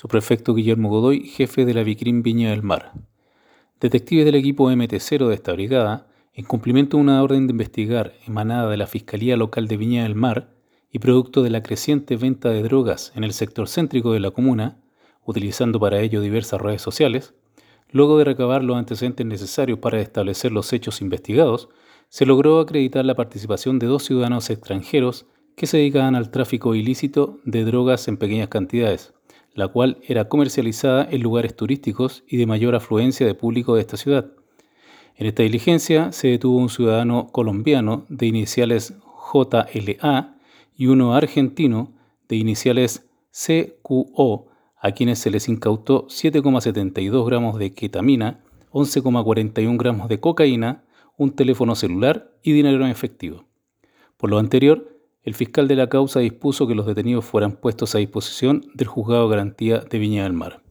Su prefecto Guillermo Godoy, jefe de la Vicrim Viña del Mar. Detectives del equipo MT0 de esta brigada, en cumplimiento de una orden de investigar emanada de la Fiscalía Local de Viña del Mar y producto de la creciente venta de drogas en el sector céntrico de la comuna, utilizando para ello diversas redes sociales, luego de recabar los antecedentes necesarios para establecer los hechos investigados, se logró acreditar la participación de dos ciudadanos extranjeros que se dedicaban al tráfico ilícito de drogas en pequeñas cantidades, la cual era comercializada en lugares turísticos y de mayor afluencia de público de esta ciudad. En esta diligencia se detuvo un ciudadano colombiano de iniciales JLA y uno argentino de iniciales CQO, a quienes se les incautó 7,72 gramos de ketamina, 11,41 gramos de cocaína, un teléfono celular y dinero en efectivo. Por lo anterior, el fiscal de la causa dispuso que los detenidos fueran puestos a disposición del juzgado de garantía de Viña del Mar.